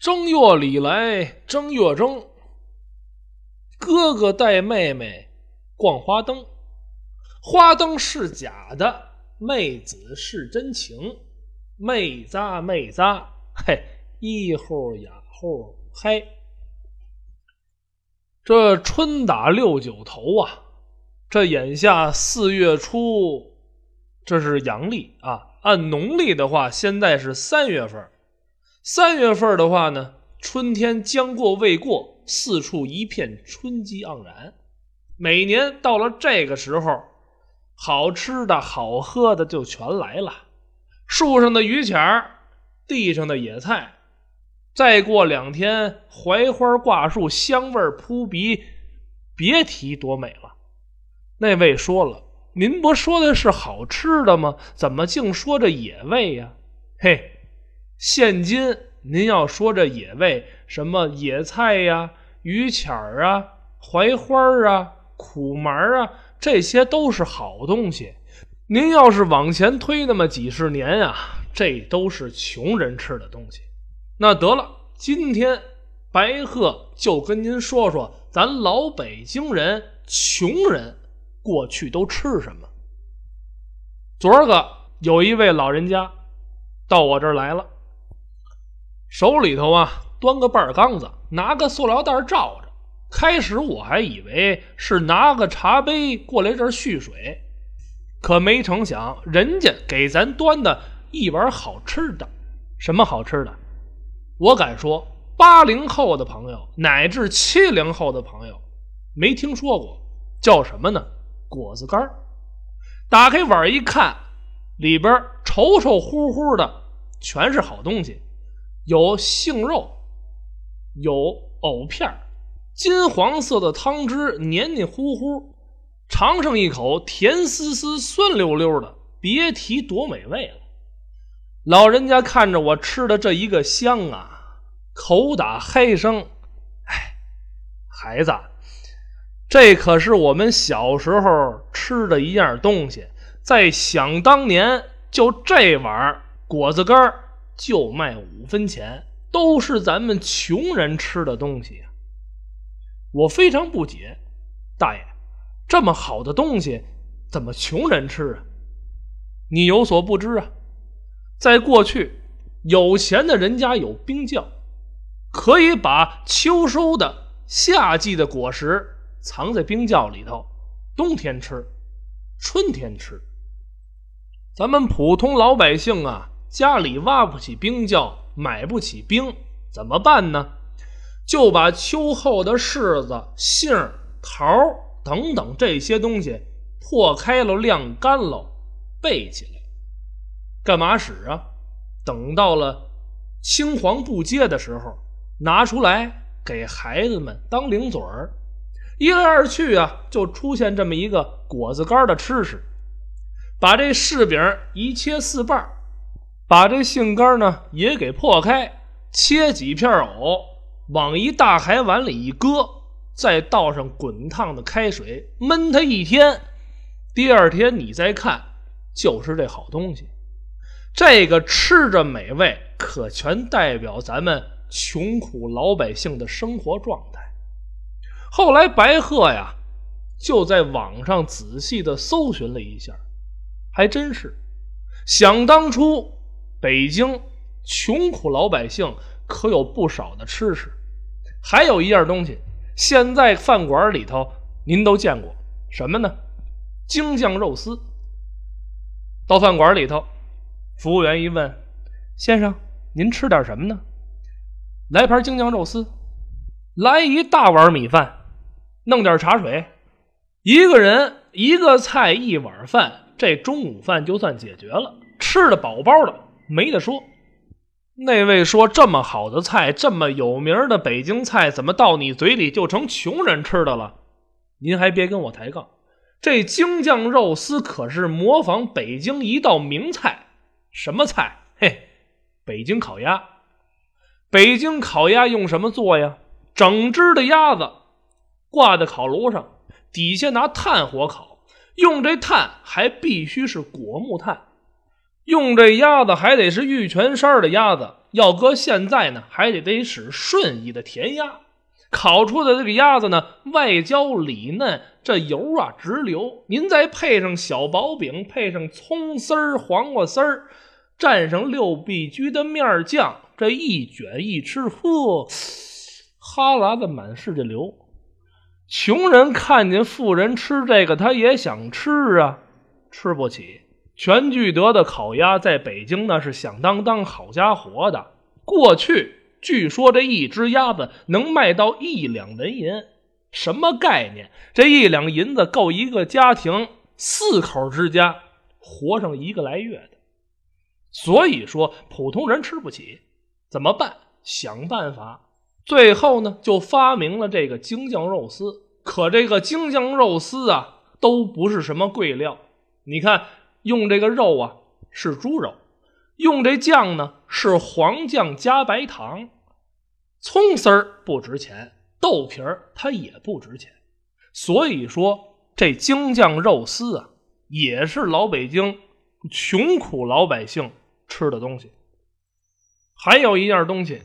正月里来正月正，哥哥带妹妹逛花灯，花灯是假的，妹子是真情，妹扎妹扎，嘿，一呼呀呼嗨。这春打六九头啊，这眼下四月初，这是阳历啊，按农历的话，现在是三月份。三月份的话呢，春天将过未过，四处一片春机盎然。每年到了这个时候，好吃的好喝的就全来了。树上的榆钱儿，地上的野菜，再过两天，槐花挂树，香味扑鼻，别提多美了。那位说了：“您不说的是好吃的吗？怎么净说这野味呀？”嘿。现今您要说这野味，什么野菜呀、榆钱儿啊、槐花啊、苦麻啊，这些都是好东西。您要是往前推那么几十年呀，这都是穷人吃的东西。那得了，今天白鹤就跟您说说，咱老北京人穷人过去都吃什么。昨儿个有一位老人家到我这儿来了。手里头啊，端个半缸子，拿个塑料袋罩着。开始我还以为是拿个茶杯过来这儿蓄水，可没成想，人家给咱端的一碗好吃的。什么好吃的？我敢说，八零后的朋友乃至七零后的朋友没听说过，叫什么呢？果子干打开碗一看，里边稠稠乎乎的，全是好东西。有杏肉，有藕片金黄色的汤汁黏黏糊糊，尝上一口甜丝丝、酸溜溜的，别提多美味了。老人家看着我吃的这一个香啊，口打嗨声：“哎，孩子，这可是我们小时候吃的一样东西，在想当年，就这碗果子干儿。”就卖五分钱，都是咱们穷人吃的东西！我非常不解，大爷，这么好的东西，怎么穷人吃啊？你有所不知啊，在过去，有钱的人家有冰窖，可以把秋收的、夏季的果实藏在冰窖里头，冬天吃，春天吃。咱们普通老百姓啊。家里挖不起冰窖，买不起冰，怎么办呢？就把秋后的柿子、杏、桃等等这些东西破开了、晾干了，备起来，干嘛使啊？等到了青黄不接的时候，拿出来给孩子们当零嘴儿。一来二去啊，就出现这么一个果子干的吃食。把这柿饼一切四瓣把这杏干呢也给破开，切几片藕，往一大海碗里一搁，再倒上滚烫的开水焖它一天。第二天你再看，就是这好东西。这个吃着美味，可全代表咱们穷苦老百姓的生活状态。后来白鹤呀，就在网上仔细的搜寻了一下，还真是，想当初。北京穷苦老百姓可有不少的吃食，还有一样东西，现在饭馆里头您都见过什么呢？京酱肉丝。到饭馆里头，服务员一问：“先生，您吃点什么呢？”来盘京酱肉丝，来一大碗米饭，弄点茶水，一个人一个菜一碗饭，这中午饭就算解决了，吃的饱饱的。没得说，那位说这么好的菜，这么有名的北京菜，怎么到你嘴里就成穷人吃的了？您还别跟我抬杠，这京酱肉丝可是模仿北京一道名菜，什么菜？嘿，北京烤鸭。北京烤鸭用什么做呀？整只的鸭子挂在烤炉上，底下拿炭火烤，用这炭还必须是果木炭。用这鸭子还得是玉泉山的鸭子，要搁现在呢，还得得使顺义的甜鸭。烤出的这个鸭子呢，外焦里嫩，这油啊直流。您再配上小薄饼，配上葱丝儿、黄瓜丝儿，蘸上六必居的面酱，这一卷一吃，呵，哈喇子满世界流。穷人看见富人吃这个，他也想吃啊，吃不起。全聚德的烤鸭在北京那是响当当好家伙的，过去。据说这一只鸭子能卖到一两纹银，什么概念？这一两银子够一个家庭四口之家活上一个来月的。所以说普通人吃不起，怎么办？想办法。最后呢，就发明了这个京酱肉丝。可这个京酱肉丝啊，都不是什么贵料。你看，用这个肉啊是猪肉。用这酱呢是黄酱加白糖，葱丝儿不值钱，豆皮儿它也不值钱，所以说这京酱肉丝啊也是老北京穷苦老百姓吃的东西。还有一样东西，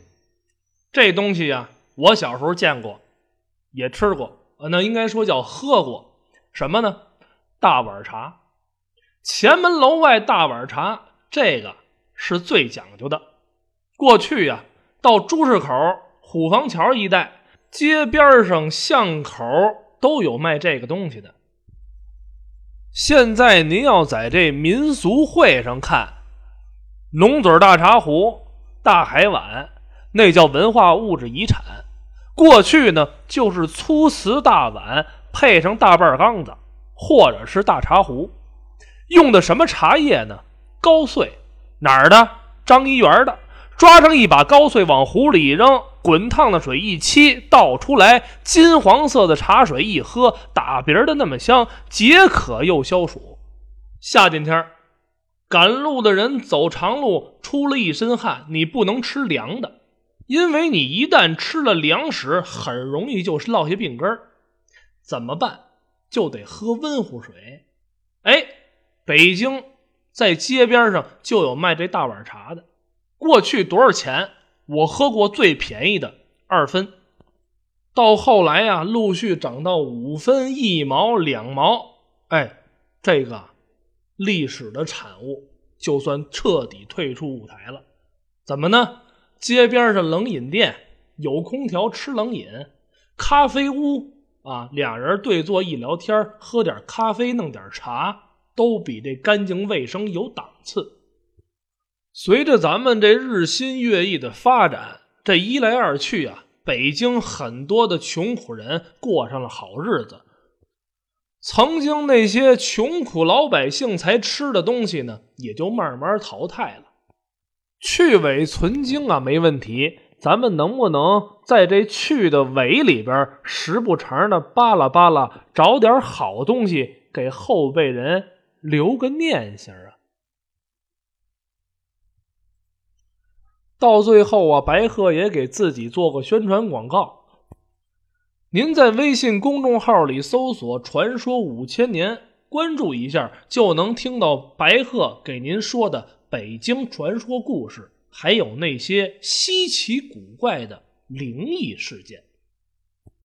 这东西呀我小时候见过，也吃过，呃那应该说叫喝过，什么呢？大碗茶，前门楼外大碗茶，这个。是最讲究的。过去呀，到朱市口、虎坊桥一带，街边上、巷口都有卖这个东西的。现在您要在这民俗会上看，龙嘴大茶壶、大海碗，那叫文化物质遗产。过去呢，就是粗瓷大碗配上大半缸子，或者是大茶壶，用的什么茶叶呢？高碎。哪儿的？张一元的。抓上一把高碎，往壶里一扔，滚烫的水一沏，倒出来，金黄色的茶水一喝，打鼻儿的那么香，解渴又消暑。夏天天赶路的人走长路，出了一身汗，你不能吃凉的，因为你一旦吃了凉食，很容易就落下病根儿。怎么办？就得喝温乎水。哎，北京。在街边上就有卖这大碗茶的，过去多少钱？我喝过最便宜的二分，到后来呀，陆续涨到五分、一毛、两毛。哎，这个历史的产物，就算彻底退出舞台了。怎么呢？街边上冷饮店有空调，吃冷饮；咖啡屋啊，俩人对坐一聊天，喝点咖啡，弄点茶。都比这干净卫生有档次。随着咱们这日新月异的发展，这一来二去啊，北京很多的穷苦人过上了好日子。曾经那些穷苦老百姓才吃的东西呢，也就慢慢淘汰了。去伪存精啊，没问题。咱们能不能在这去的伪里边，时不常的扒拉扒拉，找点好东西给后辈人？留个念想啊！到最后啊，白鹤也给自己做个宣传广告。您在微信公众号里搜索“传说五千年”，关注一下，就能听到白鹤给您说的北京传说故事，还有那些稀奇古怪的灵异事件。